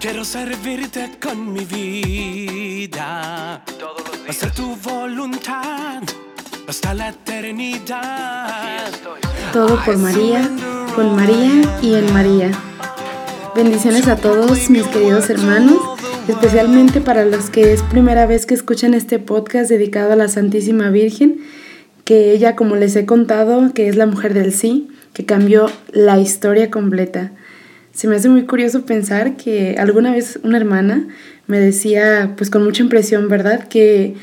Quiero servirte con mi vida. Todos los días. Hacer tu voluntad hasta la eternidad. Todo por María, con María y en María. Bendiciones a todos mis queridos hermanos, especialmente para los que es primera vez que escuchan este podcast dedicado a la Santísima Virgen, que ella, como les he contado, que es la mujer del sí, que cambió la historia completa. Se me hace muy curioso pensar que alguna vez una hermana me decía, pues con mucha impresión, ¿verdad? Que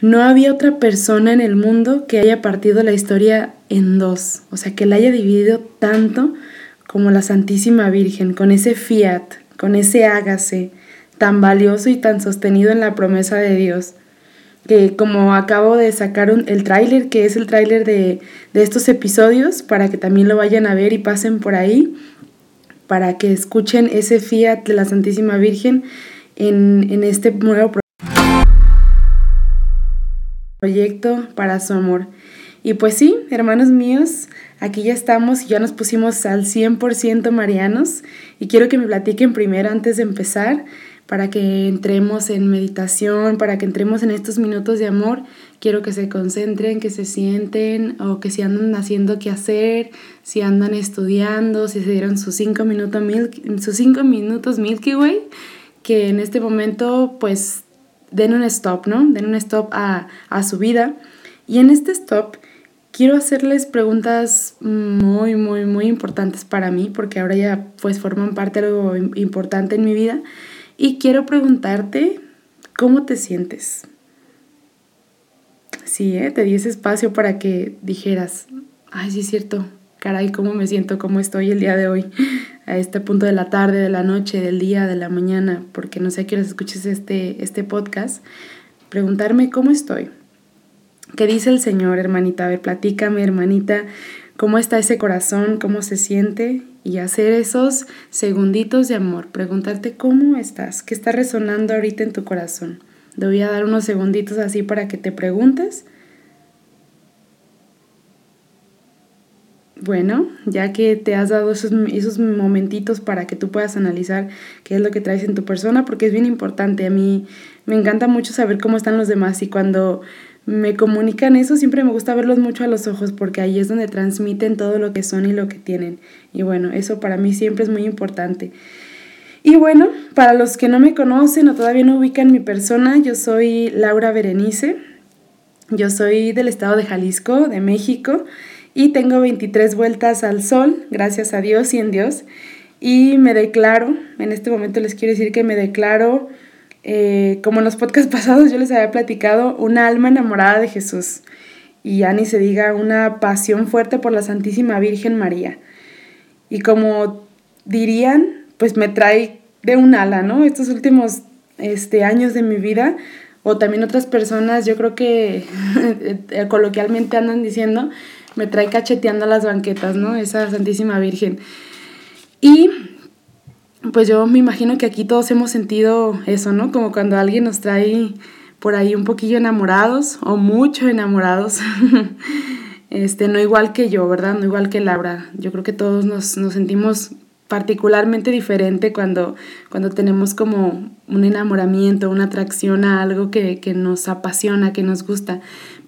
no había otra persona en el mundo que haya partido la historia en dos, o sea, que la haya dividido tanto como la Santísima Virgen, con ese fiat, con ese hágase tan valioso y tan sostenido en la promesa de Dios. Que como acabo de sacar el tráiler, que es el tráiler de, de estos episodios, para que también lo vayan a ver y pasen por ahí, para que escuchen ese fiat de la Santísima Virgen en, en este nuevo pro- proyecto para su amor. Y pues sí, hermanos míos, aquí ya estamos ya nos pusimos al 100% marianos y quiero que me platiquen primero antes de empezar para que entremos en meditación, para que entremos en estos minutos de amor. Quiero que se concentren, que se sienten o que si andan haciendo qué hacer, si andan estudiando, si se dieron sus cinco, minutos mil, sus cinco minutos Milky Way, que en este momento pues den un stop, ¿no? Den un stop a, a su vida. Y en este stop quiero hacerles preguntas muy, muy, muy importantes para mí, porque ahora ya pues forman parte de algo im- importante en mi vida. Y quiero preguntarte, ¿cómo te sientes? Sí, ¿eh? te di ese espacio para que dijeras, ay, sí es cierto, caray, ¿cómo me siento? ¿Cómo estoy el día de hoy? A este punto de la tarde, de la noche, del día, de la mañana, porque no sé a qué escuches este, este podcast. Preguntarme cómo estoy. ¿Qué dice el Señor, hermanita? A ver, platícame, hermanita, cómo está ese corazón, cómo se siente y hacer esos segunditos de amor. Preguntarte cómo estás, qué está resonando ahorita en tu corazón. Te voy a dar unos segunditos así para que te preguntes. Bueno, ya que te has dado esos, esos momentitos para que tú puedas analizar qué es lo que traes en tu persona, porque es bien importante. A mí me encanta mucho saber cómo están los demás y cuando me comunican eso, siempre me gusta verlos mucho a los ojos porque ahí es donde transmiten todo lo que son y lo que tienen. Y bueno, eso para mí siempre es muy importante. Y bueno, para los que no me conocen o todavía no ubican mi persona, yo soy Laura Berenice. Yo soy del estado de Jalisco, de México, y tengo 23 vueltas al sol, gracias a Dios y en Dios. Y me declaro, en este momento les quiero decir que me declaro, eh, como en los podcasts pasados yo les había platicado, una alma enamorada de Jesús. Y ya ni se diga una pasión fuerte por la Santísima Virgen María. Y como dirían, pues me trae de un ala, ¿no? Estos últimos este, años de mi vida, o también otras personas, yo creo que coloquialmente andan diciendo, me trae cacheteando las banquetas, ¿no? Esa Santísima Virgen. Y pues yo me imagino que aquí todos hemos sentido eso, ¿no? Como cuando alguien nos trae por ahí un poquillo enamorados o mucho enamorados. este, no igual que yo, ¿verdad? No igual que Laura. Yo creo que todos nos, nos sentimos particularmente diferente cuando, cuando tenemos como un enamoramiento, una atracción a algo que, que nos apasiona, que nos gusta.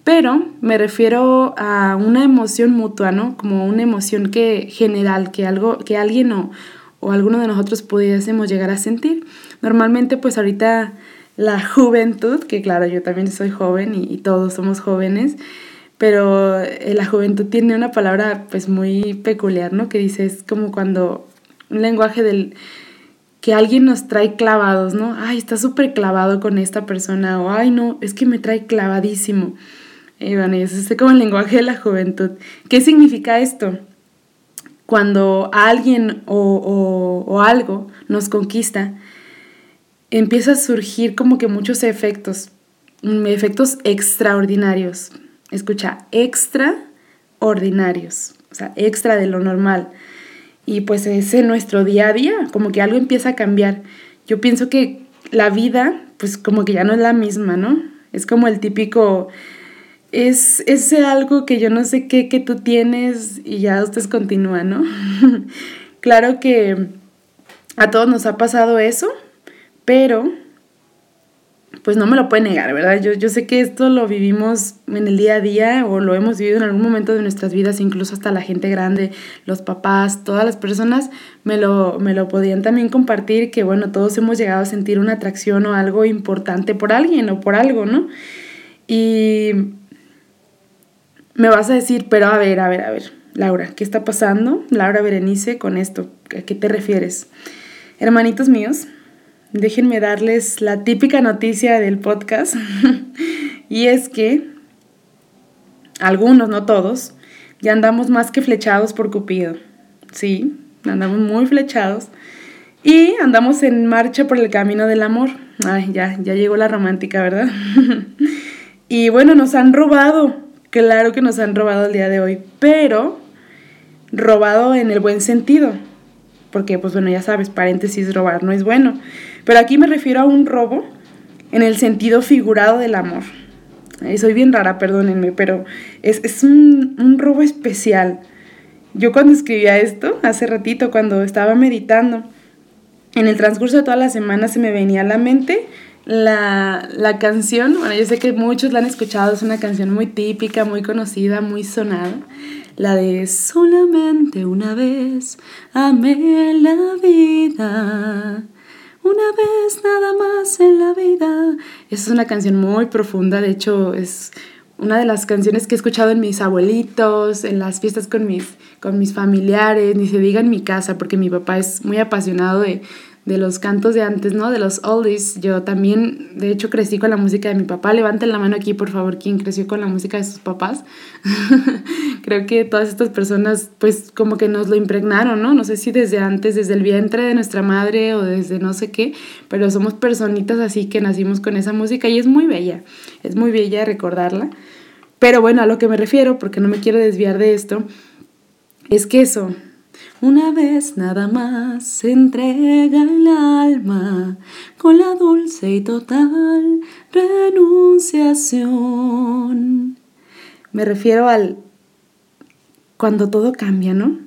Pero me refiero a una emoción mutua, ¿no? Como una emoción que general, que, algo, que alguien o, o alguno de nosotros pudiésemos llegar a sentir. Normalmente pues ahorita la juventud, que claro, yo también soy joven y, todos somos jóvenes, pero eh, la juventud tiene una palabra pues muy peculiar, ¿no? Que dice, es como cuando un lenguaje del que alguien nos trae clavados, ¿no? Ay, está súper clavado con esta persona, o ay, no, es que me trae clavadísimo. Y bueno, eso es como el lenguaje de la juventud. ¿Qué significa esto? Cuando alguien o, algo nos conquista, empieza a surgir como que muchos efectos, efectos extraordinarios. Escucha, extraordinarios, o sea, extra de lo normal. Y pues es en nuestro día a día, como que algo empieza a cambiar. Yo pienso que la vida, pues como que ya no es la misma, ¿no? Es como el típico, es ese algo que yo no sé qué que tú tienes y ya ustedes continúan, ¿no? claro que a todos nos ha pasado eso, pero pues no me lo puede negar, ¿verdad? Yo, yo sé que esto lo vivimos en el día a día o lo hemos vivido en algún momento de nuestras vidas, incluso hasta la gente grande, los papás, todas las personas me lo, me lo podían también compartir, que bueno, todos hemos llegado a sentir una atracción o algo importante por alguien o por algo, ¿no? Y me vas a decir, pero a ver, a ver, a ver, Laura, ¿qué está pasando? Laura Berenice, con esto, ¿a qué te refieres? Hermanitos míos, déjenme darles la típica noticia del podcast. y es que algunos, no todos, ya andamos más que flechados por Cupido. Sí, andamos muy flechados. Y andamos en marcha por el camino del amor. Ay, ya, ya llegó la romántica, ¿verdad? y bueno, nos han robado. Claro que nos han robado el día de hoy. Pero robado en el buen sentido. Porque, pues bueno, ya sabes, paréntesis, robar no es bueno. Pero aquí me refiero a un robo en el sentido figurado del amor. soy bien rara, perdónenme, pero es, un, un, robo especial. Yo cuando escribía esto, hace ratito, cuando estaba meditando, en el transcurso de toda la semana se me venía a la mente la, la canción, bueno, yo sé que muchos la han escuchado, es una canción muy típica, muy conocida, muy sonada, la de solamente una vez amé la vida una vez nada más en la vida. Es una canción muy profunda, de hecho es una de las canciones que he escuchado en mis abuelitos, en las fiestas con mis, con mis familiares, ni se diga en mi casa, porque mi papá es muy apasionado de, de los cantos de antes, ¿no? De los oldies. Yo también, de hecho, crecí con la música de mi papá. Levanten la mano aquí, por favor, ¿quién creció con la música de sus papás? Creo que todas estas personas, pues, como que nos lo impregnaron, ¿no? No sé si desde antes, desde el vientre de nuestra madre o desde no sé qué, pero somos personitas así que nacimos con esa música y es muy bella. Es muy bella recordarla. Pero bueno, a lo que me refiero, porque no me quiero desviar de esto, es que eso, una vez nada más se entrega el alma con la dulce y total renunciación. Me refiero al cuando todo cambia, ¿no?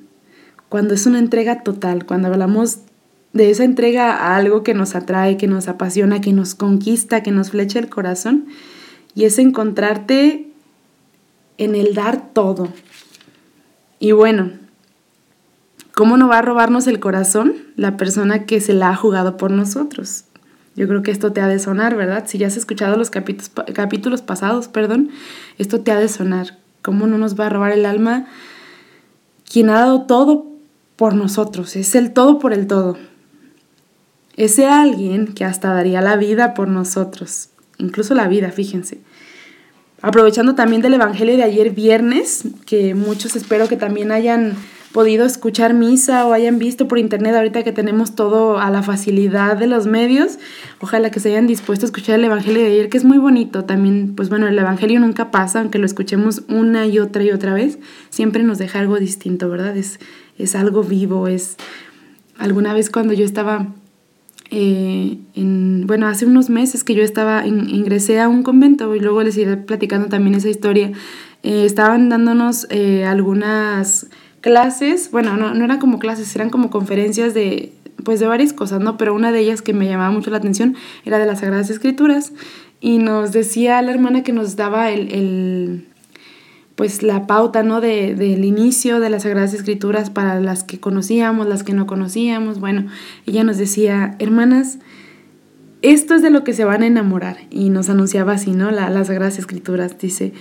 Cuando es una entrega total, cuando hablamos de esa entrega a algo que nos atrae, que nos apasiona, que nos conquista, que nos flecha el corazón, y es encontrarte en el dar todo. Y bueno, ¿Cómo no va a robarnos el corazón la persona que se la ha jugado por nosotros? Yo creo que esto te ha de sonar, ¿verdad? Si ya has escuchado los capítulos, pasados, perdón, esto te ha de sonar. ¿Cómo no nos va a robar el alma quien ha dado todo por nosotros? Es el todo por el todo. Ese alguien que hasta daría la vida por nosotros, incluso la vida, fíjense. Aprovechando también del Evangelio de ayer viernes, que muchos espero que también hayan podido escuchar misa o hayan visto por internet ahorita que tenemos todo a la facilidad de los medios, ojalá que se hayan dispuesto a escuchar el Evangelio de ayer, que es muy bonito también, pues bueno, el Evangelio nunca pasa, aunque lo escuchemos una y otra y otra vez, siempre nos deja algo distinto, ¿verdad? Es, es algo vivo, es... Alguna vez cuando yo estaba eh, en, bueno, hace unos meses que yo estaba, ingresé a un convento y luego les iré platicando también esa historia, eh, estaban dándonos eh, algunas clases, bueno, no, no eran como clases, eran como conferencias de, pues de varias cosas, ¿no? Pero una de ellas que me llamaba mucho la atención era de las Sagradas Escrituras y nos decía la hermana que nos daba el, pues la pauta, ¿no? De, del inicio de las Sagradas Escrituras para las que conocíamos, las que no conocíamos. Bueno, ella nos decía, hermanas, esto es de lo que se van a enamorar. Y nos anunciaba así, ¿no? La, las Sagradas Escrituras. Dice,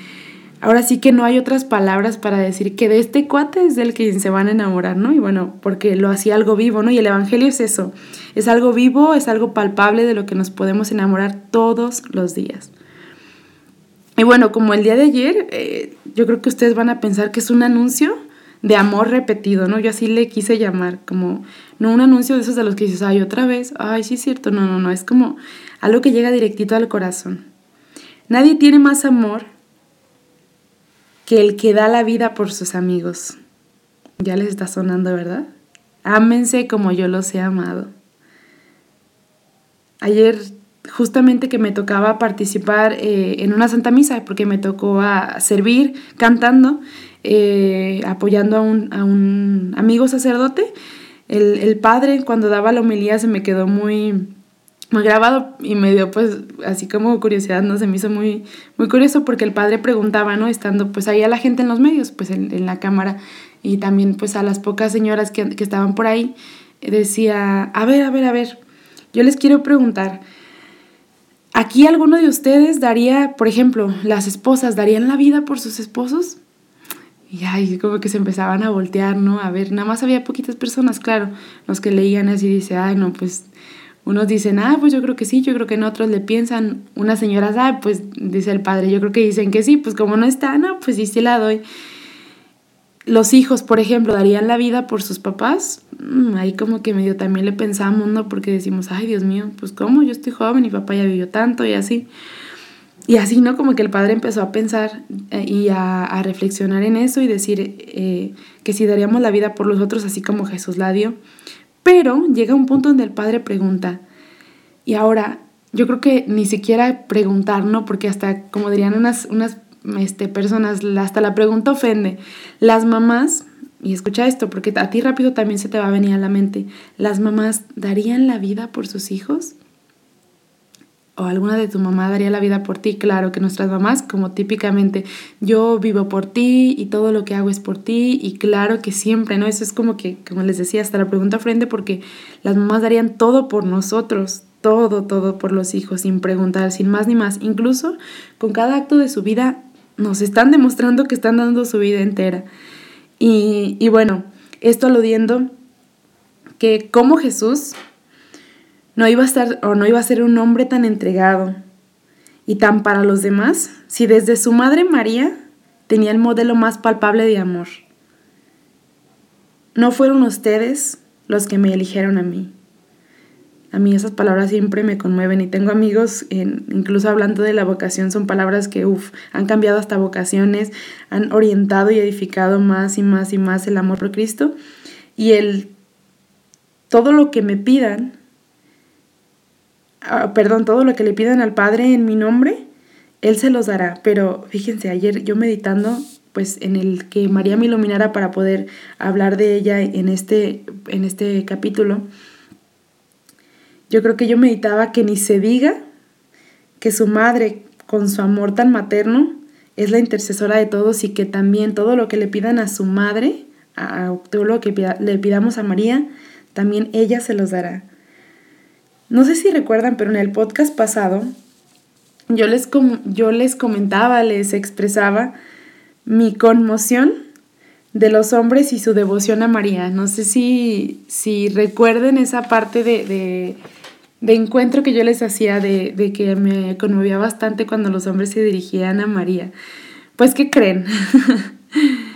ahora sí que no hay otras palabras para decir que de este cuate es del que se van a enamorar, ¿no? Y bueno, porque lo hacía algo vivo, ¿no? Y el Evangelio es eso, es algo vivo, es algo palpable de lo que nos podemos enamorar todos los días. Y bueno, como el día de ayer, eh, yo creo que ustedes van a pensar que es un anuncio de amor repetido, ¿no? Yo así le quise llamar, como, no un anuncio de esos de los que dices, ay, otra vez, ay, sí es cierto, no, no, no, es como algo que llega directito al corazón. Nadie tiene más amor que el que da la vida por sus amigos. Ya les está sonando, ¿verdad? Ámense como yo los he amado. Ayer justamente que me tocaba participar eh, en una Santa Misa, porque me tocó a servir cantando, eh, apoyando a un, a un, amigo sacerdote, el, el padre cuando daba la homilía se me quedó muy, muy grabado y me dio pues así como curiosidad, ¿no? Se me hizo muy, muy curioso porque el padre preguntaba, ¿no? Estando pues ahí a la gente en los medios, pues en, en la cámara y también pues a las pocas señoras que, que estaban por ahí, decía, a ver, a ver, a ver, yo les quiero preguntar, ¿aquí alguno de ustedes daría, por ejemplo, las esposas, darían la vida por sus esposos? Y ahí como que se empezaban a voltear, ¿no? A ver, nada más había poquitas personas, claro, los que leían así dice, ay, no, pues unos dicen, ah, pues yo creo que sí, yo creo que en otros le piensan, unas señoras, ah, pues dice el padre, yo creo que dicen que sí, pues como no está, no, pues sí, sí la doy. Los hijos, por ejemplo, darían la vida por sus papás. Mm, ahí como que medio también le pensamos, ¿no? Porque decimos, ay, Dios mío, pues cómo, yo estoy joven y papá ya vivió tanto y así. Y así, ¿no? Como que el padre empezó a pensar eh, y a, reflexionar en eso y decir eh, que si daríamos la vida por los otros, así como Jesús la dio. Pero llega un punto donde el padre pregunta, y ahora yo creo que ni siquiera preguntar, ¿no? Porque hasta, como dirían unas, unas este, personas, hasta la pregunta ofende. Las mamás, y escucha esto, porque a ti rápido también se te va a venir a la mente, ¿las mamás darían la vida por sus hijos? O alguna de tu mamá daría la vida por ti. Claro que nuestras mamás, como típicamente, yo vivo por ti y todo lo que hago es por ti y claro que siempre, ¿no? Eso es como que, como les decía, hasta la pregunta frente porque las mamás darían todo por nosotros, todo, todo por los hijos, sin preguntar, sin más ni más. Incluso con cada acto de su vida nos están demostrando que están dando su vida entera. Y, y bueno, esto aludiendo que como Jesús no iba a o no iba a ser un hombre tan entregado y tan para los demás si desde su madre María tenía el modelo más palpable de amor. No fueron ustedes los que me eligieron a mí. A mí esas palabras siempre me conmueven y tengo amigos, en, incluso hablando de la vocación, son palabras que uf, han cambiado hasta vocaciones, han orientado y edificado más y más y más el amor por Cristo. Y el todo lo que me pidan, Ah, perdón, todo lo que le pidan al Padre en mi nombre, Él se los dará. Pero fíjense, ayer yo meditando, pues en el que María me iluminara para poder hablar de ella en este, en este capítulo, yo creo que yo meditaba que ni se diga que su madre, con su amor tan materno, es la intercesora de todos y que también todo lo que le pidan a su madre, a todo lo que le pidamos a María, también ella se los dará. No sé si recuerdan, pero en el podcast pasado yo les, yo les comentaba, les expresaba mi conmoción de los hombres y su devoción a María. No sé si, si recuerden esa parte de, de, encuentro que yo les hacía, de, de que me conmovía bastante cuando los hombres se dirigían a María. Pues, ¿qué creen?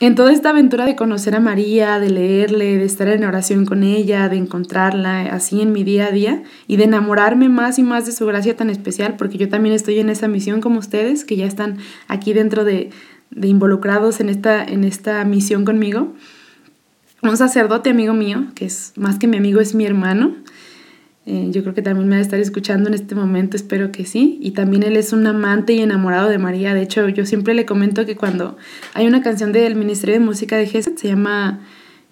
En toda esta aventura de conocer a María, de leerle, de estar en oración con ella, de encontrarla así en mi día a día y de enamorarme más y más de su gracia tan especial, porque yo también estoy en esa misión como ustedes, que ya están aquí dentro de, de involucrados en esta, en esta misión conmigo. Un sacerdote amigo mío, que es más que mi amigo, es mi hermano, eh, yo creo que también me va a estar escuchando en este momento, espero que sí. Y también él es un amante y enamorado de María. De hecho, yo siempre le comento que cuando hay una canción del Ministerio de Música de Gesed, se llama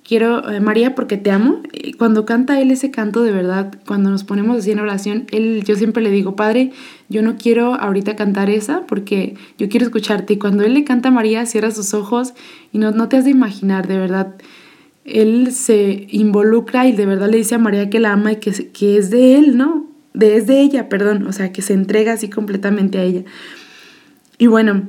Quiero eh, María porque te amo. Cuando canta él ese canto de verdad, cuando nos ponemos así en oración, él, yo siempre le digo, Padre, yo no quiero ahorita cantar esa porque yo quiero escucharte. Y cuando él le canta a María, cierra sus ojos y no, no te has de imaginar, de verdad él se involucra y de verdad le dice a María que la ama y que, que es de él, ¿no? De, es de ella, perdón, o sea, que se entrega así completamente a ella. Y bueno,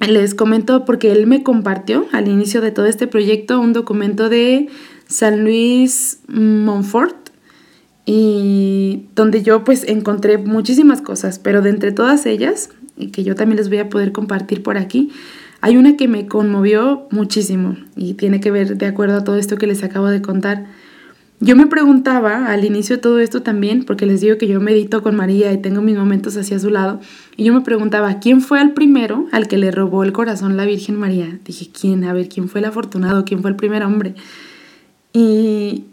les comento porque él me compartió al inicio de todo este proyecto un documento de San Luis Montfort y donde yo pues encontré muchísimas cosas, pero de entre todas ellas, y que yo también les voy a poder compartir por aquí, hay una que me conmovió muchísimo y tiene que ver de acuerdo a todo esto que les acabo de contar. Yo me preguntaba al inicio de todo esto también, porque les digo que yo medito con María y tengo mis momentos hacia su lado, y yo me preguntaba, ¿quién fue el primero al que le robó el corazón la Virgen María? Dije, ¿quién? A ver, ¿quién fue el afortunado? ¿Quién fue el primer hombre? Y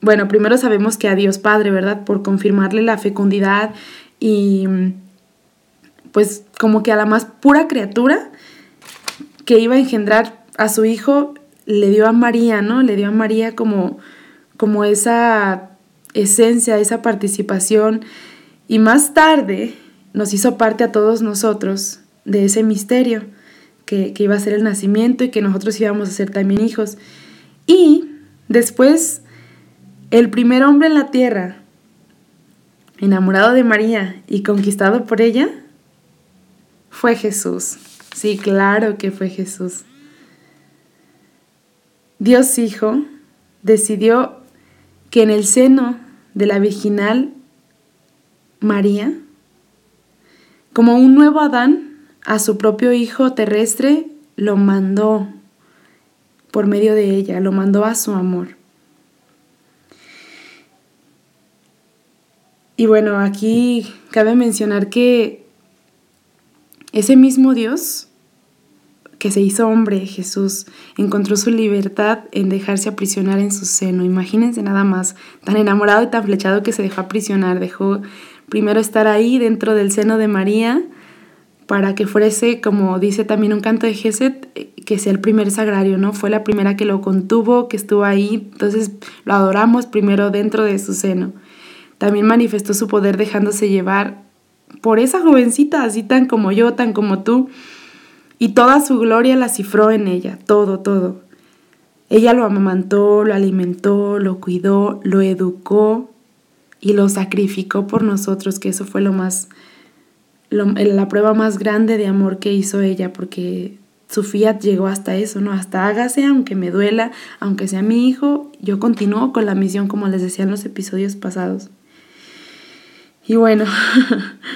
bueno, primero sabemos que a Dios Padre, ¿verdad? Por confirmarle la fecundidad y pues como que a la más pura criatura que iba a engendrar a su hijo, le dio a María, ¿no? Le dio a María como, como esa esencia, esa participación y más tarde nos hizo parte a todos nosotros de ese misterio que, que iba a ser el nacimiento y que nosotros íbamos a ser también hijos. Y después, el primer hombre en la tierra, enamorado de María y conquistado por ella, fue Jesús. Sí, claro que fue Jesús. Dios Hijo decidió que en el seno de la virginal María, como un nuevo Adán, a su propio Hijo terrestre lo mandó por medio de ella, lo mandó a su amor. Y bueno, aquí cabe mencionar que ese mismo Dios que se hizo hombre, Jesús, encontró su libertad en dejarse aprisionar en su seno. Imagínense nada más, tan enamorado y tan flechado que se dejó aprisionar, dejó primero estar ahí dentro del seno de María para que fuese, como dice también un canto de Geset, que sea el primer sagrario, ¿no? Fue la primera que lo contuvo, que estuvo ahí, entonces lo adoramos primero dentro de su seno. También manifestó su poder dejándose llevar por esa jovencita, así tan como yo, tan como tú, y toda su gloria la cifró en ella, todo, todo. Ella lo amamantó, lo alimentó, lo cuidó, lo educó y lo sacrificó por nosotros, que eso fue lo más, la prueba más grande de amor que hizo ella, porque su fiat llegó hasta eso, ¿no? Hasta hágase, aunque me duela, aunque sea mi hijo, yo continúo con la misión como les decía en los episodios pasados. Y bueno,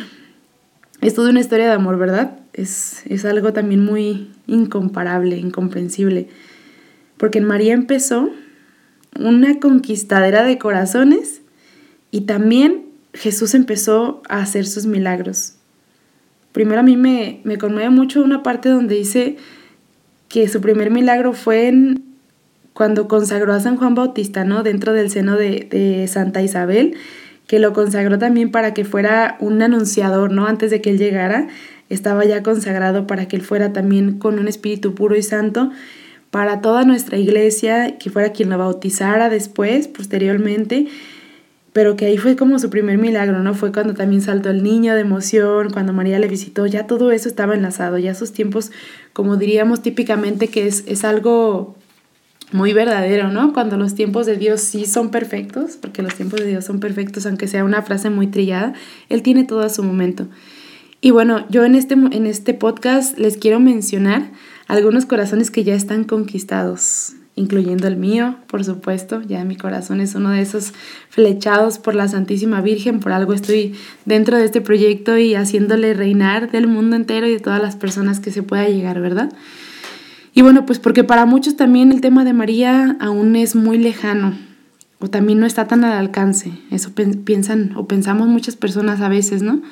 es toda una historia de amor, ¿verdad? Es, es algo también muy incomparable, incomprensible. Porque en María empezó una conquistadera de corazones y también Jesús empezó a hacer sus milagros. Primero a mí me, me conmueve mucho una parte donde dice que su primer milagro fue en, cuando consagró a San Juan Bautista, ¿no? Dentro del seno de, de Santa Isabel que lo consagró también para que fuera un anunciador, ¿no? Antes de que él llegara, estaba ya consagrado para que él fuera también con un espíritu puro y santo para toda nuestra iglesia, que fuera quien lo bautizara después, posteriormente, pero que ahí fue como su primer milagro, ¿no? Fue cuando también saltó el niño de emoción, cuando María le visitó, ya todo eso estaba enlazado, ya sus tiempos, como diríamos típicamente, que es, es algo muy verdadero, ¿no? Cuando los tiempos de Dios sí son perfectos, porque los tiempos de Dios son perfectos, aunque sea una frase muy trillada, Él tiene todo a su momento. Y bueno, yo en este, en este podcast les quiero mencionar algunos corazones que ya están conquistados, incluyendo el mío, por supuesto. Ya mi corazón es uno de esos flechados por la Santísima Virgen, por algo estoy dentro de este proyecto y haciéndole reinar del mundo entero y de todas las personas que se pueda llegar, ¿verdad? Y bueno, pues porque para muchos también el tema de María aún es muy lejano o también no está tan al alcance. Eso piensan o pensamos muchas personas a veces, ¿no?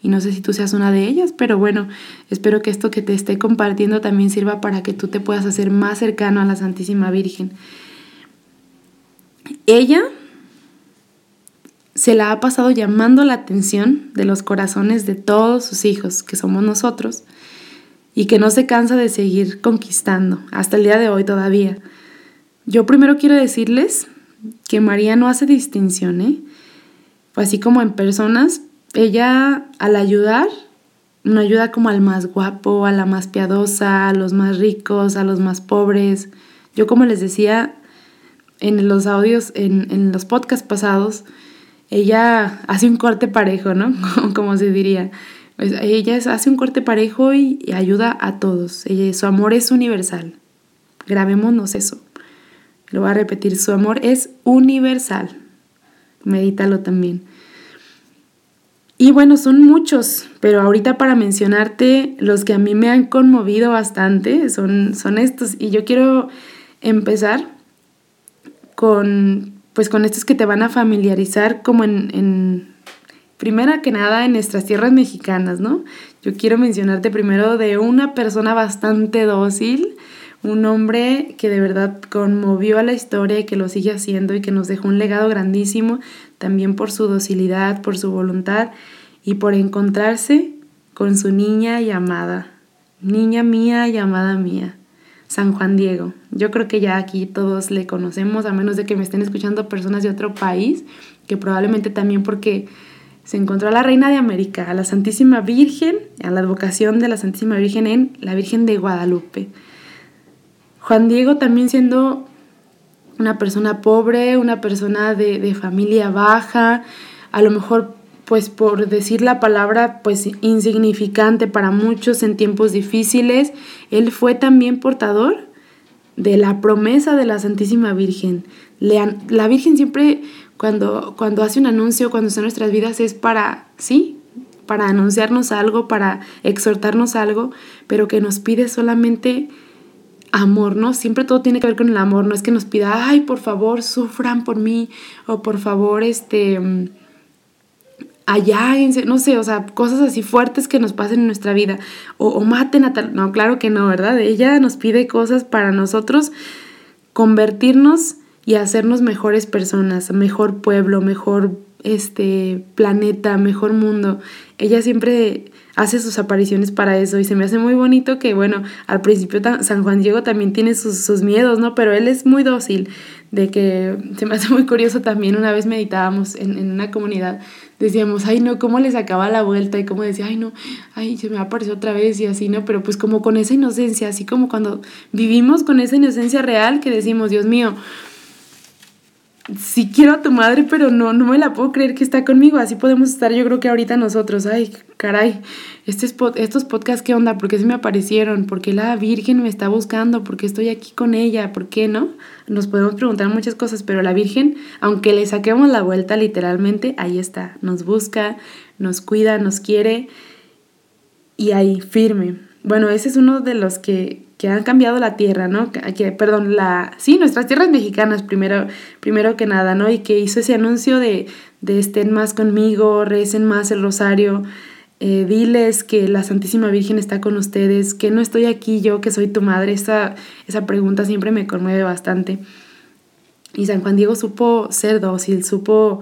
Y no sé si tú seas una de ellas, pero bueno, espero que esto que te esté compartiendo también sirva para que tú te puedas hacer más cercano a la Santísima Virgen. Ella se la ha pasado llamando la atención de los corazones de todos sus hijos, que somos nosotros, y que no se cansa de seguir conquistando hasta el día de hoy todavía. Yo primero quiero decirles que María no hace distinción, ¿eh? Así como en personas, ella al ayudar, no ayuda como al más guapo, a la más piadosa, a los más ricos, a los más pobres. Yo como les decía en los audios, en, en los podcasts pasados, ella hace un corte parejo, ¿no? como se diría. Ella hace un corte parejo y, ayuda a todos. Su amor es universal. Grabémonos eso. Lo voy a repetir, su amor es universal. Medítalo también. Y bueno, son muchos, pero ahorita para mencionarte los que a mí me han conmovido bastante son, son estos. Y yo quiero empezar con, pues con estos que te van a familiarizar como en primera que nada en nuestras tierras mexicanas, ¿no? Yo quiero mencionarte primero de una persona bastante dócil, un hombre que de verdad conmovió a la historia y que lo sigue haciendo y que nos dejó un legado grandísimo, también por su docilidad, por su voluntad y por encontrarse con su niña llamada, niña mía llamada mía. San Juan Diego. Yo creo que ya aquí todos le conocemos, a menos de que me estén escuchando personas de otro país, que probablemente también porque se encontró a la Reina de América, a la Santísima Virgen, a la advocación de la Santísima Virgen en la Virgen de Guadalupe. Juan Diego también siendo una persona pobre, una persona de, de familia baja, a lo mejor pues por decir la palabra pues insignificante para muchos en tiempos difíciles, él fue también portador de la promesa de la Santísima Virgen. La Virgen siempre cuando, cuando hace un anuncio, cuando está en nuestras vidas es para, sí, para anunciarnos algo, para exhortarnos algo, pero que nos pide solamente amor, ¿no? Siempre todo tiene que ver con el amor, no es que nos pida, ay, por favor, sufran por mí, o por favor, este allá, no sé, o sea, cosas así fuertes que nos pasen en nuestra vida, o, maten a tal, no, claro que no, ¿verdad? Ella nos pide cosas para nosotros convertirnos y hacernos mejores personas, mejor pueblo, mejor este planeta, mejor mundo. Ella siempre hace sus apariciones para eso y se me hace muy bonito que, bueno, al principio San Juan Diego también tiene sus, sus miedos, ¿no? Pero él es muy dócil, de que se me hace muy curioso también, una vez meditábamos en, en una comunidad decíamos, ay no, cómo le sacaba la vuelta y cómo decía, ay no, ay, se me apareció otra vez y así, ¿no? Pero pues como con esa inocencia, así como cuando vivimos con esa inocencia real que decimos, Dios mío, sí quiero a tu madre, pero no, no me la puedo creer que está conmigo. Así podemos estar, yo creo que ahorita nosotros. Ay, caray, este estos podcasts, ¿qué onda? ¿Por qué se me aparecieron? ¿Por qué la Virgen me está buscando? ¿Por qué estoy aquí con ella? ¿Por qué no? Nos podemos preguntar muchas cosas, pero la Virgen, aunque le saquemos la vuelta literalmente, ahí está. Nos busca, nos cuida, nos quiere y ahí, firme. Bueno, ese es uno de los que, que han cambiado la tierra, ¿no? Que, perdón, la, sí, nuestras tierras mexicanas primero, primero que nada, ¿no? Y que hizo ese anuncio de, de estén más conmigo, recen más el rosario, eh, diles que la Santísima Virgen está con ustedes, que no estoy aquí yo, que soy tu madre. Esa, esa pregunta siempre me conmueve bastante. Y San Juan Diego supo ser dócil, supo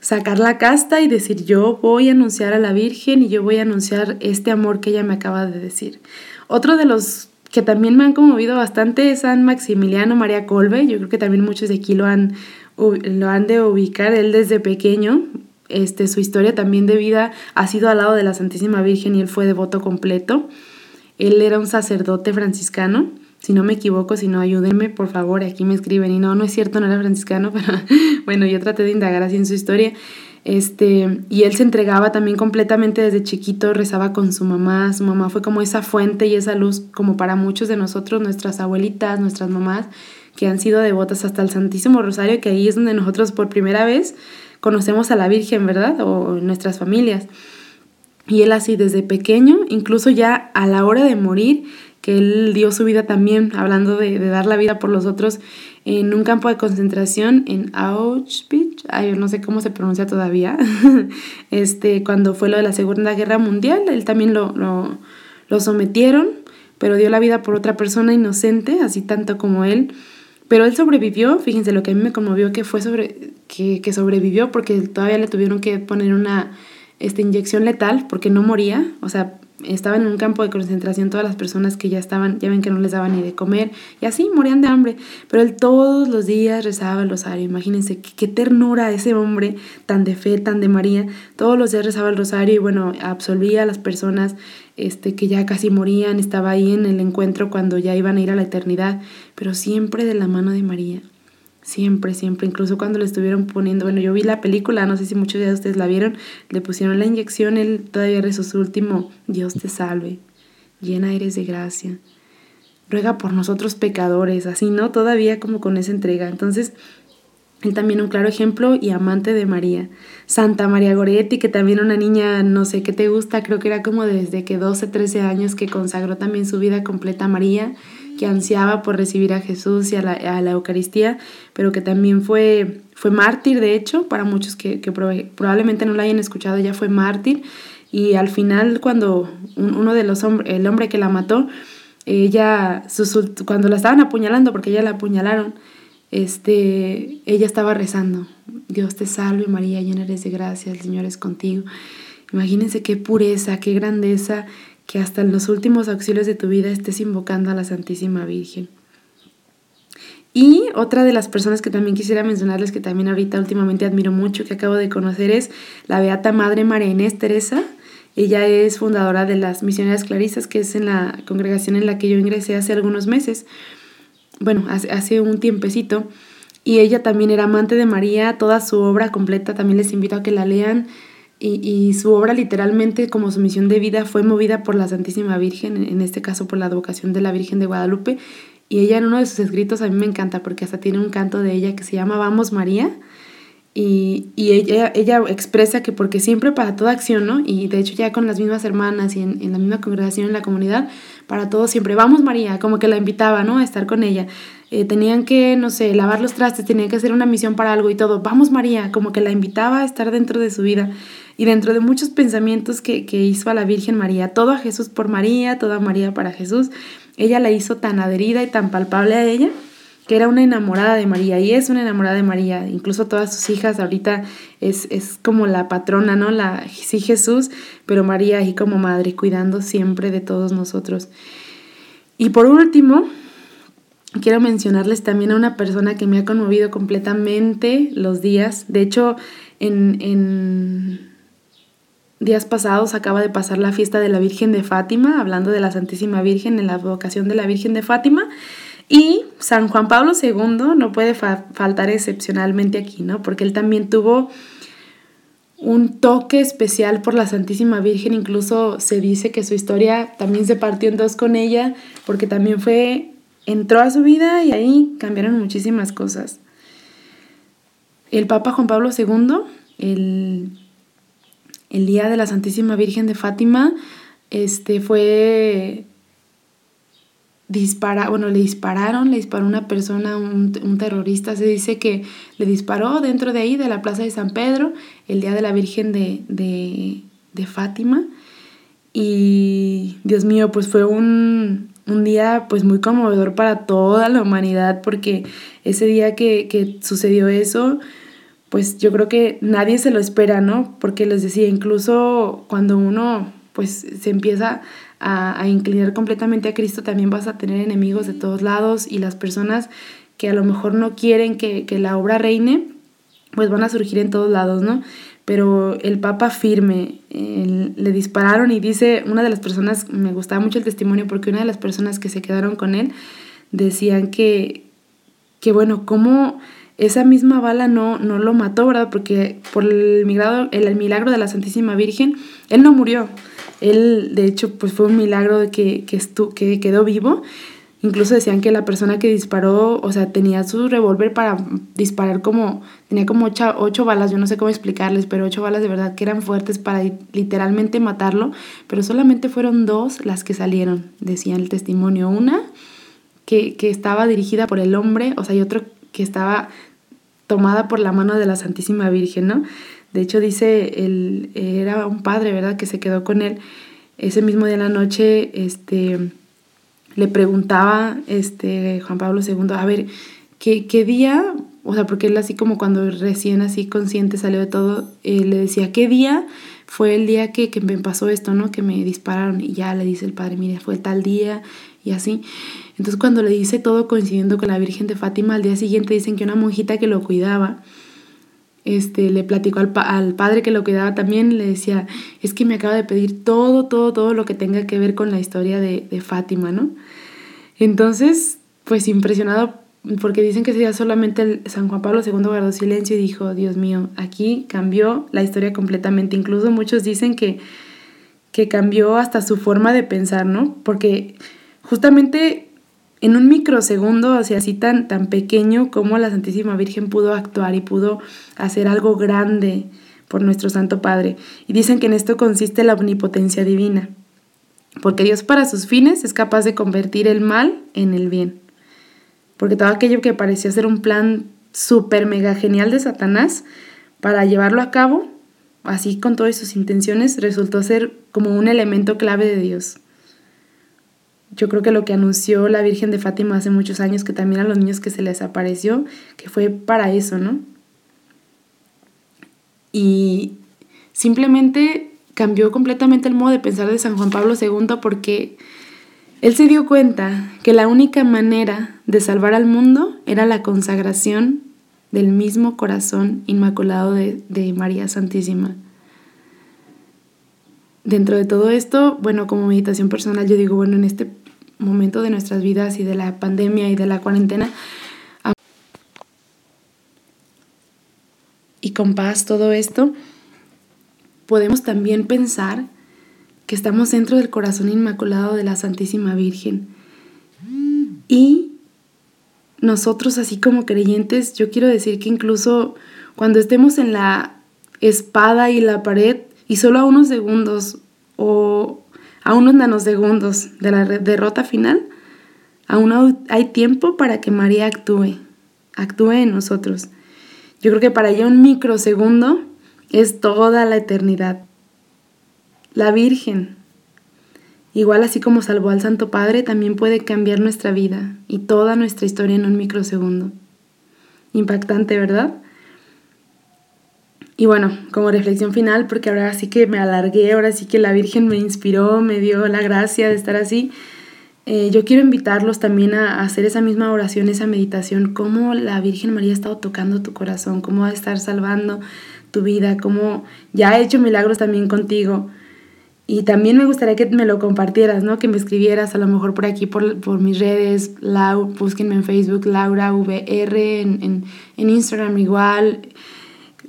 sacar la casta y decir yo voy a anunciar a la Virgen y yo voy a anunciar este amor que ella me acaba de decir. Otro de los que también me han conmovido bastante es San Maximiliano María Colbe. Yo creo que también muchos de aquí lo han, lo han de ubicar. Él desde pequeño, este, su historia también de vida ha sido al lado de la Santísima Virgen y él fue devoto completo. Él era un sacerdote franciscano. Si no me equivoco, si no, ayúdenme, por favor, aquí me escriben. Y no, no es cierto, no era franciscano, pero bueno, yo traté de indagar así en su historia. Este, y él se entregaba también completamente desde chiquito, rezaba con su mamá, su mamá fue como esa fuente y esa luz como para muchos de nosotros, nuestras abuelitas, nuestras mamás, que han sido devotas hasta el Santísimo Rosario, que ahí es donde nosotros por primera vez conocemos a la Virgen, ¿verdad? O nuestras familias. Y él así desde pequeño, incluso ya a la hora de morir, que él dio su vida también, hablando de, de dar la vida por los otros, en un campo de concentración en Auschwitz, ay, no sé cómo se pronuncia todavía, este, cuando fue lo de la Segunda Guerra Mundial, él también lo, lo, sometieron, pero dio la vida por otra persona inocente, así tanto como él. Pero él sobrevivió, fíjense lo que a mí me conmovió que fue sobre que, que sobrevivió porque todavía le tuvieron que poner una esta inyección letal porque no moría, o sea, estaban en un campo de concentración todas las personas que ya estaban, ya ven que no les daban ni de comer y así morían de hambre, pero él todos los días rezaba el rosario, imagínense qué, ternura ese hombre tan de fe, tan de María, todos los días rezaba el rosario y bueno, absolvía a las personas este, que ya casi morían, estaba ahí en el encuentro cuando ya iban a ir a la eternidad, pero siempre de la mano de María. Siempre, siempre, incluso cuando le estuvieron poniendo, bueno, yo vi la película, no sé si muchos de ustedes la vieron, le pusieron la inyección, él todavía rezó su último, Dios te salve, llena eres de gracia, ruega por nosotros pecadores, así, ¿no? Todavía como con esa entrega. Entonces, él también un claro ejemplo y amante de María. Santa María Goretti, que también una niña, no sé qué te gusta, creo que era como desde que 12, 13 años que consagró también su vida completa a María que ansiaba por recibir a Jesús y a la, Eucaristía, pero que también fue, fue mártir, de hecho, para muchos que, probablemente no la hayan escuchado, ella fue mártir, y al final cuando uno de los hombres, el hombre que la mató, ella, cuando la estaban apuñalando, porque ella la apuñalaron, este, ella estaba rezando, Dios te salve María, llena eres de gracia, el Señor es contigo. Imagínense qué pureza, qué grandeza que hasta en los últimos auxilios de tu vida estés invocando a la Santísima Virgen. Y otra de las personas que también quisiera mencionarles, que también ahorita últimamente admiro mucho, que acabo de conocer, es la Beata Madre María Inés Teresa. Ella es fundadora de las Misioneras Clarisas, que es en la congregación en la que yo ingresé hace algunos meses, bueno, hace, hace un tiempecito. Y ella también era amante de María, toda su obra completa, también les invito a que la lean. Y, y, su obra literalmente como su misión de vida fue movida por la Santísima Virgen, en este caso por la advocación de la Virgen de Guadalupe, y ella en uno de sus escritos a mí me encanta porque hasta tiene un canto de ella que se llama Vamos María. Y, y ella, ella expresa que porque siempre para toda acción, ¿no? Y de hecho ya con las mismas hermanas y en, en la misma congregación en la comunidad, para todo siempre, vamos María, como que la invitaba, ¿no? A estar con ella. Eh, tenían que, no sé, lavar los trastes, tenían que hacer una misión para algo y todo, vamos María, como que la invitaba a estar dentro de su vida y dentro de muchos pensamientos que, que hizo a la Virgen María, todo a Jesús por María, toda María para Jesús, ella la hizo tan adherida y tan palpable a ella que era una enamorada de María y es una enamorada de María, incluso todas sus hijas ahorita es, es como la patrona, ¿no? La, sí Jesús, pero María ahí como madre, cuidando siempre de todos nosotros. Y por último, quiero mencionarles también a una persona que me ha conmovido completamente los días. De hecho, en, en días pasados acaba de pasar la fiesta de la Virgen de Fátima, hablando de la Santísima Virgen en la vocación de la Virgen de Fátima. Y San Juan Pablo II no puede fa faltar excepcionalmente aquí, ¿no? Porque él también tuvo un toque especial por la Santísima Virgen, incluso se dice que su historia también se partió en dos con ella, porque también fue, entró a su vida y ahí cambiaron muchísimas cosas. El Papa Juan Pablo II, el el día de la Santísima Virgen de Fátima, este fue dispara, bueno, le dispararon, le disparó una persona, un, un, terrorista, se dice que le disparó dentro de ahí, de la Plaza de San Pedro, el día de la Virgen de, de, de Fátima. Y Dios mío, pues fue un, un, día pues muy conmovedor para toda la humanidad, porque ese día que, que sucedió eso, pues yo creo que nadie se lo espera, ¿no? Porque les decía, incluso cuando uno pues se empieza a, a, inclinar completamente a Cristo, también vas a tener enemigos de todos lados y las personas que a lo mejor no quieren que, que la obra reine, pues van a surgir en todos lados, ¿no? Pero el Papa firme, le dispararon y dice, una de las personas, me gustaba mucho el testimonio porque una de las personas que se quedaron con él decían que, que bueno, cómo esa misma bala no, no lo mató, ¿verdad? Porque por el milagro, el, milagro de la Santísima Virgen, él no murió. Él, de hecho, pues fue un milagro de que, que, estu que quedó vivo. Incluso decían que la persona que disparó, o sea, tenía su revólver para disparar como, tenía como ocho, ocho, balas, yo no sé cómo explicarles, pero ocho balas de verdad que eran fuertes para literalmente matarlo, pero solamente fueron dos las que salieron, decían el testimonio. Una que, que estaba dirigida por el hombre, o sea, y otro que estaba tomada por la mano de la Santísima Virgen, ¿no? De hecho, dice, él era un padre, ¿verdad?, que se quedó con él. Ese mismo día en la noche, este, le preguntaba, este, Juan Pablo II, a ver, ¿qué, qué día? O sea, porque él así como cuando recién así consciente salió de todo, eh, le decía, ¿qué día fue el día que, que me pasó esto, ¿no? Que me dispararon. Y ya le dice el padre, mire, fue tal día y así. Entonces cuando le dice todo coincidiendo con la Virgen de Fátima, al día siguiente dicen que una monjita que lo cuidaba, este, le platicó al, padre que lo cuidaba también, le decía, es que me acaba de pedir todo, todo, todo lo que tenga que ver con la historia de, Fátima, ¿no? Entonces, pues impresionado, porque dicen que ese día solamente San Juan Pablo II guardó silencio y dijo, Dios mío, aquí cambió la historia completamente. Incluso muchos dicen que, que cambió hasta su forma de pensar, ¿no? Porque justamente en un microsegundo, así, así tan, tan pequeño, como la Santísima Virgen pudo actuar y pudo hacer algo grande por nuestro Santo Padre. Y dicen que en esto consiste la omnipotencia divina, porque Dios para sus fines es capaz de convertir el mal en el bien. Porque todo aquello que parecía ser un plan súper mega genial de Satanás, para llevarlo a cabo, así con todas sus intenciones, resultó ser como un elemento clave de Dios yo creo que lo que anunció la Virgen de Fátima hace muchos años, que también a los niños que se les apareció, que fue para eso, ¿no? Y simplemente cambió completamente el modo de pensar de San Juan Pablo II porque él se dio cuenta que la única manera de salvar al mundo era la consagración del mismo corazón inmaculado de, de María Santísima. Dentro de todo esto, bueno, como meditación personal, yo digo, bueno, en este momento de nuestras vidas y de la pandemia y de la cuarentena, y con paz todo esto, podemos también pensar que estamos dentro del corazón inmaculado de la Santísima Virgen. Y nosotros, así como creyentes, yo quiero decir que incluso cuando estemos en la espada y la pared, y solo a unos segundos o a unos nanosegundos de la derrota final, aún hay tiempo para que María actúe, actúe en nosotros. Yo creo que para ella un microsegundo es toda la eternidad. La Virgen, igual así como salvó al Santo Padre, también puede cambiar nuestra vida y toda nuestra historia en un microsegundo. Impactante, ¿verdad? Y bueno, como reflexión final, porque ahora sí que me alargué, ahora sí que la Virgen me inspiró, me dio la gracia de estar así. Eh, yo quiero invitarlos también a, hacer esa misma oración, esa meditación, cómo la Virgen María ha estado tocando tu corazón, cómo va a estar salvando tu vida, cómo ya ha hecho milagros también contigo. Y también me gustaría que me lo compartieras, ¿no? Que me escribieras a lo mejor por aquí, por, por mis redes, búsquenme en Facebook, Laura VR, en, en, en Instagram igual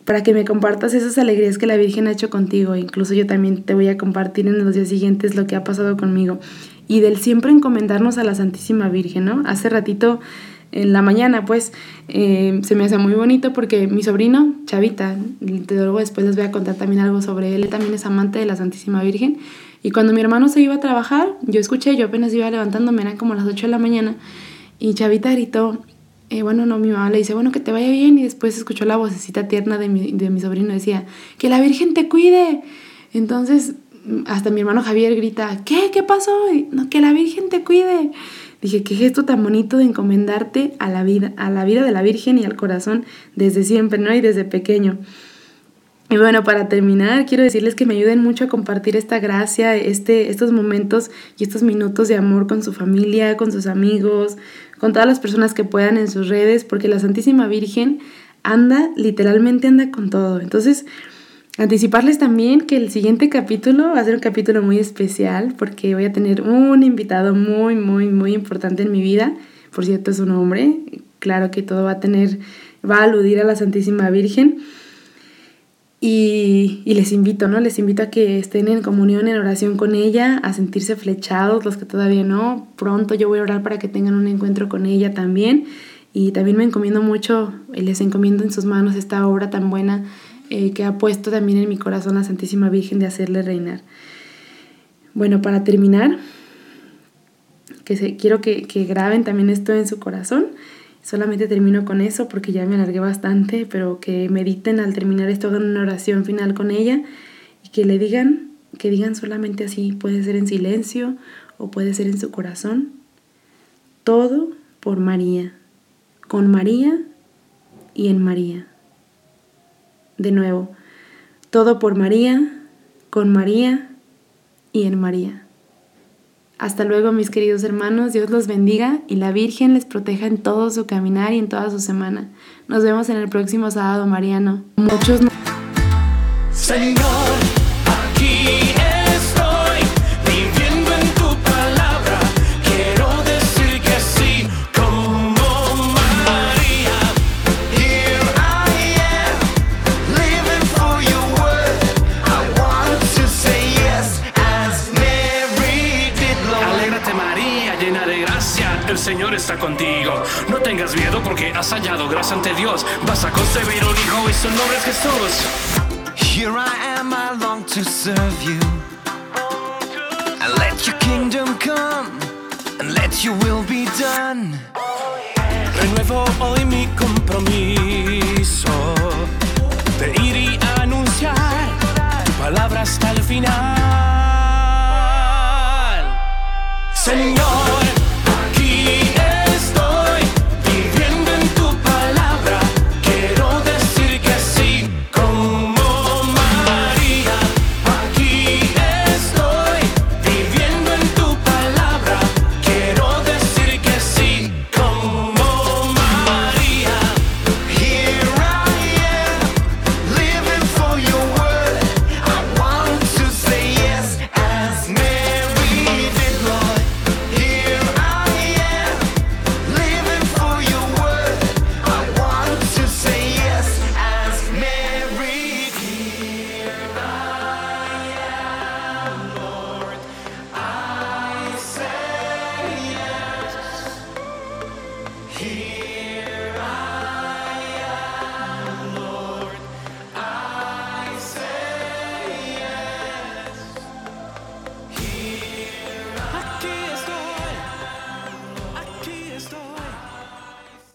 para que me compartas esas alegrías que la Virgen ha hecho contigo. Incluso yo también te voy a compartir en los días siguientes lo que ha pasado conmigo. Y del siempre encomendarnos a la Santísima Virgen, ¿no? Hace ratito en la mañana, pues, eh, se me hace muy bonito porque mi sobrino, Chavita, luego después les voy a contar también algo sobre él, él también es amante de la Santísima Virgen. Y cuando mi hermano se iba a trabajar, yo escuché, yo apenas iba levantándome, eran como las 8 de la mañana, y Chavita gritó, eh, bueno, no, mi mamá le dice, bueno, que te vaya bien. Y después escuchó la vocecita tierna de mi, de mi sobrino, decía, que la Virgen te cuide. Entonces, hasta mi hermano Javier grita, ¿qué? ¿Qué pasó? no, que la Virgen te cuide. Dije, qué gesto tan bonito de encomendarte a la vida, a la vida de la Virgen y al corazón desde siempre, ¿no? Y desde pequeño. Y bueno, para terminar, quiero decirles que me ayuden mucho a compartir esta gracia, este, estos momentos y estos minutos de amor con su familia, con sus amigos, con todas las personas que puedan en sus redes, porque la Santísima Virgen anda, literalmente anda con todo. Entonces, anticiparles también que el siguiente capítulo va a ser un capítulo muy especial, porque voy a tener un invitado muy, muy, muy importante en mi vida. Por cierto, es un hombre. Claro que todo va a tener, va a aludir a la Santísima Virgen. Y, les invito, ¿no? Les invito a que estén en comunión, en oración con ella, a sentirse flechados, los que todavía no. Pronto yo voy a orar para que tengan un encuentro con ella también. Y también me encomiendo mucho, les encomiendo en sus manos esta obra tan buena eh, que ha puesto también en mi corazón la Santísima Virgen de hacerle reinar. Bueno, para terminar, que se, quiero que, que graben también esto en su corazón. Solamente termino con eso porque ya me alargué bastante, pero que mediten al terminar esto, hagan una oración final con ella y que le digan, que digan solamente así, puede ser en silencio o puede ser en su corazón, todo por María, con María y en María. De nuevo, todo por María, con María y en María. Hasta luego mis queridos hermanos, Dios los bendiga y la Virgen les proteja en todo su caminar y en toda su semana. Nos vemos en el próximo sábado mariano. Muchos... está contigo. No tengas miedo porque has hallado gracia ante Dios. Vas a concebir un hijo y su nombre es Jesús. Here I am, I long to serve you. And let your kingdom come, and let your will be done. Renuevo hoy mi compromiso de ir y anunciar tu palabra hasta el final. Señor.